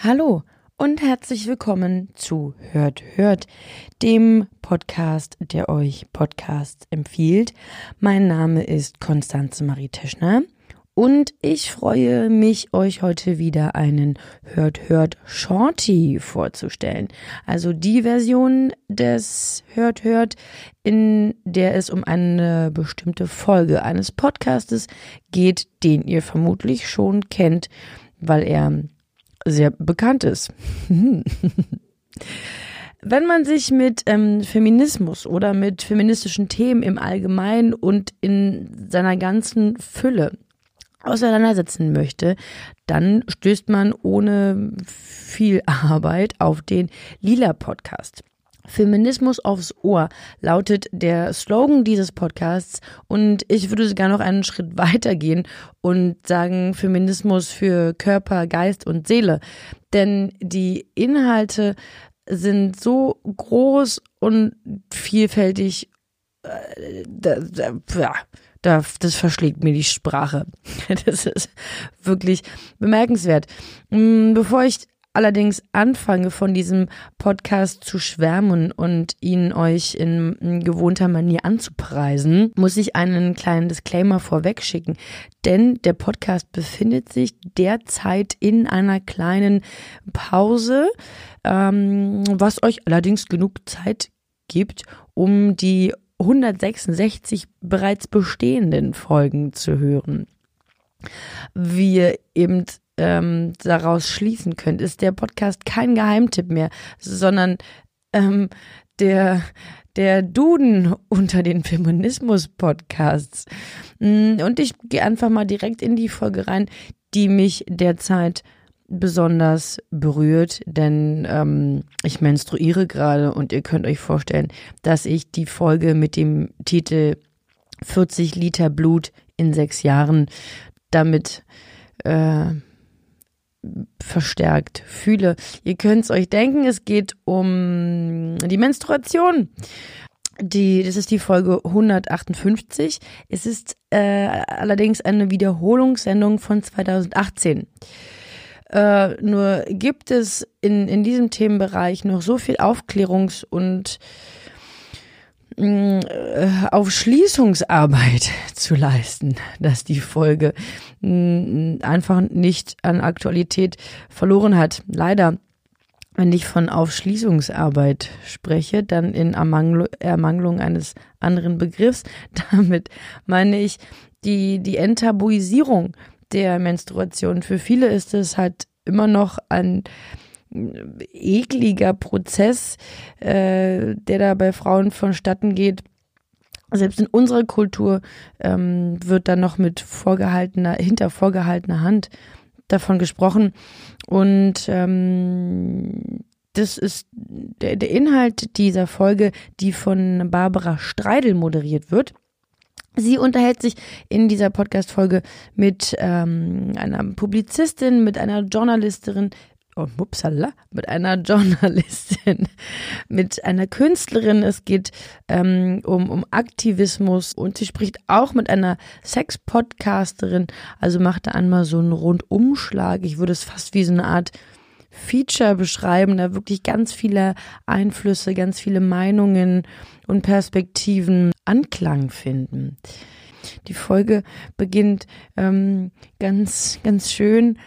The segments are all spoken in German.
Hallo und herzlich willkommen zu Hört, Hört, dem Podcast, der euch Podcasts empfiehlt. Mein Name ist Konstanze Marie Teschner und ich freue mich, euch heute wieder einen Hört Hört Shorty vorzustellen. Also die Version des Hört Hört, in der es um eine bestimmte Folge eines Podcastes geht, den ihr vermutlich schon kennt, weil er sehr bekannt ist. Wenn man sich mit ähm, Feminismus oder mit feministischen Themen im Allgemeinen und in seiner ganzen Fülle auseinandersetzen möchte, dann stößt man ohne viel Arbeit auf den Lila Podcast. Feminismus aufs Ohr lautet der Slogan dieses Podcasts und ich würde sogar noch einen Schritt weiter gehen und sagen Feminismus für Körper, Geist und Seele. Denn die Inhalte sind so groß und vielfältig, äh, das verschlägt mir die Sprache. Das ist wirklich bemerkenswert. Mm, bevor ich allerdings anfange, von diesem Podcast zu schwärmen und ihn euch in gewohnter Manier anzupreisen, muss ich einen kleinen Disclaimer vorweg schicken. Denn der Podcast befindet sich derzeit in einer kleinen Pause, ähm, was euch allerdings genug Zeit gibt, um die 166 bereits bestehenden Folgen zu hören. Wie ihr eben ähm, daraus schließen könnt, ist der Podcast kein Geheimtipp mehr, sondern ähm, der der Duden unter den Feminismus-Podcasts. Mm, und ich gehe einfach mal direkt in die Folge rein, die mich derzeit besonders berührt, denn ähm, ich menstruiere gerade und ihr könnt euch vorstellen, dass ich die Folge mit dem Titel 40 Liter Blut in sechs Jahren damit äh, verstärkt fühle. Ihr könnt es euch denken, es geht um die Menstruation. Die, das ist die Folge 158. Es ist äh, allerdings eine Wiederholungssendung von 2018. Äh, nur gibt es in, in diesem Themenbereich noch so viel Aufklärungs- und Aufschließungsarbeit zu leisten, dass die Folge mh, einfach nicht an Aktualität verloren hat. Leider. Wenn ich von Aufschließungsarbeit spreche, dann in Ermangelung eines anderen Begriffs. Damit meine ich die, die Enttabuisierung der Menstruation. Für viele ist es halt immer noch ein ekliger Prozess, äh, der da bei Frauen vonstatten geht. Selbst in unserer Kultur ähm, wird dann noch mit vorgehaltener, hinter vorgehaltener Hand davon gesprochen. Und ähm, das ist der, der Inhalt dieser Folge, die von Barbara Streidel moderiert wird. Sie unterhält sich in dieser Podcast-Folge mit ähm, einer Publizistin, mit einer Journalistin, oh, upsala, mit einer Journalistin, mit einer Künstlerin. Es geht ähm, um, um Aktivismus und sie spricht auch mit einer Sex-Podcasterin. Also macht da einmal so einen Rundumschlag. Ich würde es fast wie so eine Art Feature beschreiben, da wirklich ganz viele Einflüsse, ganz viele Meinungen und Perspektiven Anklang finden. Die Folge beginnt ähm, ganz, ganz schön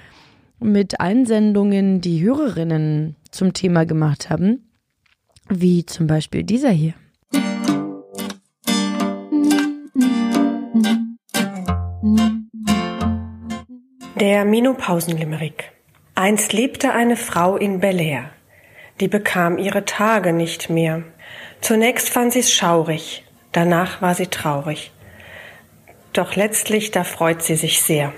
mit Einsendungen, die Hörerinnen zum Thema gemacht haben, wie zum Beispiel dieser hier. Der Menopausenlimerick. Einst lebte eine Frau in Bel Air. Die bekam ihre Tage nicht mehr. Zunächst fand sie's schaurig, danach war sie traurig. Doch letztlich, da freut sie sich sehr.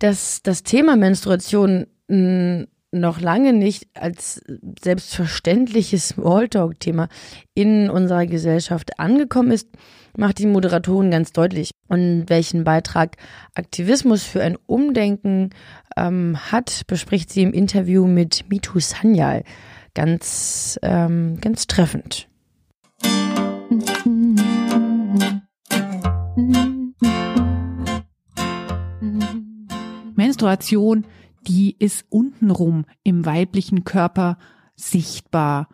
Dass das Thema Menstruation noch lange nicht als selbstverständliches Smalltalk-Thema in unserer Gesellschaft angekommen ist, macht die Moderatorin ganz deutlich. Und welchen Beitrag Aktivismus für ein Umdenken ähm, hat, bespricht sie im Interview mit Mitu Sanyal ganz, ähm, ganz treffend. Menstruation, die ist untenrum im weiblichen Körper sichtbar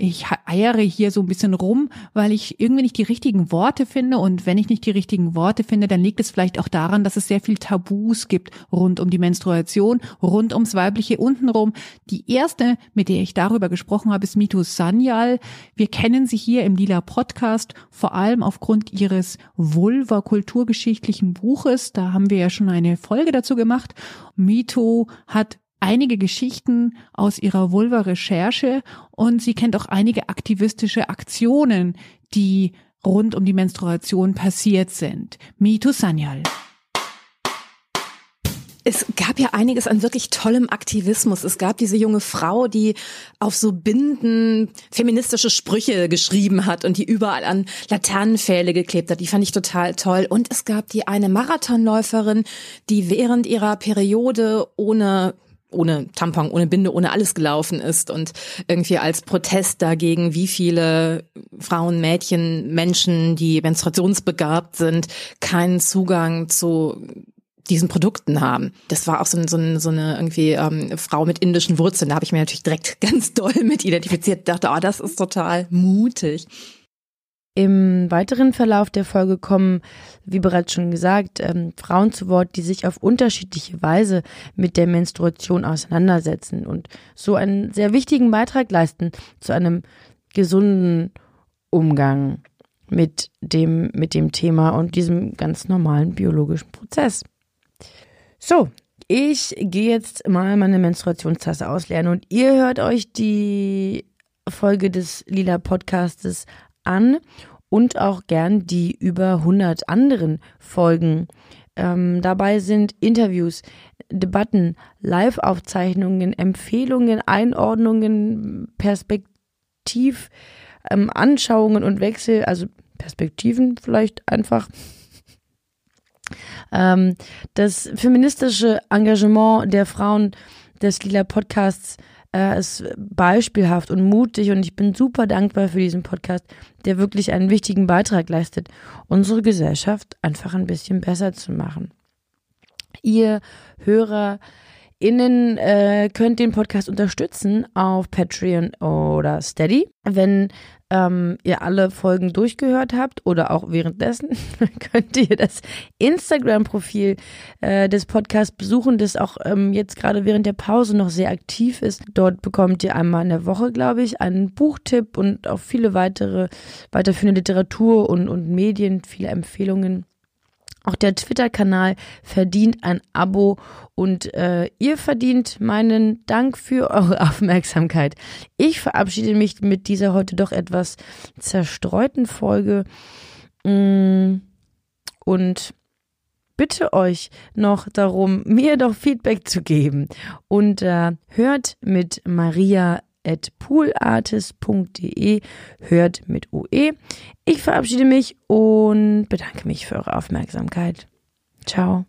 ich eiere hier so ein bisschen rum, weil ich irgendwie nicht die richtigen Worte finde. Und wenn ich nicht die richtigen Worte finde, dann liegt es vielleicht auch daran, dass es sehr viel Tabus gibt rund um die Menstruation, rund ums weibliche untenrum. Die erste, mit der ich darüber gesprochen habe, ist Mito Sanyal. Wir kennen sie hier im Lila Podcast, vor allem aufgrund ihres Vulva-kulturgeschichtlichen Buches. Da haben wir ja schon eine Folge dazu gemacht. Mito hat einige Geschichten aus ihrer Vulva-Recherche und sie kennt auch einige aktivistische Aktionen, die rund um die Menstruation passiert sind. Mitu Sanyal. Es gab ja einiges an wirklich tollem Aktivismus. Es gab diese junge Frau, die auf so Binden feministische Sprüche geschrieben hat und die überall an Laternenpfähle geklebt hat. Die fand ich total toll. Und es gab die eine Marathonläuferin, die während ihrer Periode ohne ohne Tampon, ohne Binde, ohne alles gelaufen ist und irgendwie als Protest dagegen, wie viele Frauen, Mädchen, Menschen, die menstruationsbegabt sind, keinen Zugang zu diesen Produkten haben. Das war auch so, so, so eine irgendwie ähm, Frau mit indischen Wurzeln. Da habe ich mir natürlich direkt ganz doll mit identifiziert. Dachte, oh, das ist total mutig. Im weiteren Verlauf der Folge kommen, wie bereits schon gesagt, ähm, Frauen zu Wort, die sich auf unterschiedliche Weise mit der Menstruation auseinandersetzen und so einen sehr wichtigen Beitrag leisten zu einem gesunden Umgang mit dem, mit dem Thema und diesem ganz normalen biologischen Prozess. So, ich gehe jetzt mal meine Menstruationstasse ausleeren und ihr hört euch die Folge des Lila Podcastes an und auch gern die über 100 anderen Folgen. Ähm, dabei sind Interviews, Debatten, Live-Aufzeichnungen, Empfehlungen, Einordnungen, Perspektiv, ähm, Anschauungen und Wechsel, also Perspektiven vielleicht einfach. Ähm, das feministische Engagement der Frauen des Lila Podcasts äh, ist beispielhaft und mutig und ich bin super dankbar für diesen Podcast, der wirklich einen wichtigen Beitrag leistet, unsere Gesellschaft einfach ein bisschen besser zu machen. Ihr Hörer Innen äh, könnt den Podcast unterstützen auf Patreon oder Steady. Wenn ähm, ihr alle Folgen durchgehört habt oder auch währenddessen, könnt ihr das Instagram-Profil äh, des Podcasts besuchen, das auch ähm, jetzt gerade während der Pause noch sehr aktiv ist. Dort bekommt ihr einmal in der Woche, glaube ich, einen Buchtipp und auch viele weitere weiterführende Literatur und, und Medien, viele Empfehlungen. Auch der Twitter-Kanal verdient ein Abo und äh, ihr verdient meinen Dank für eure Aufmerksamkeit. Ich verabschiede mich mit dieser heute doch etwas zerstreuten Folge mm, und bitte euch noch darum, mir doch Feedback zu geben. Und äh, hört mit Maria poolartist.de. Hört mit UE. Ich verabschiede mich und bedanke mich für eure Aufmerksamkeit. Ciao.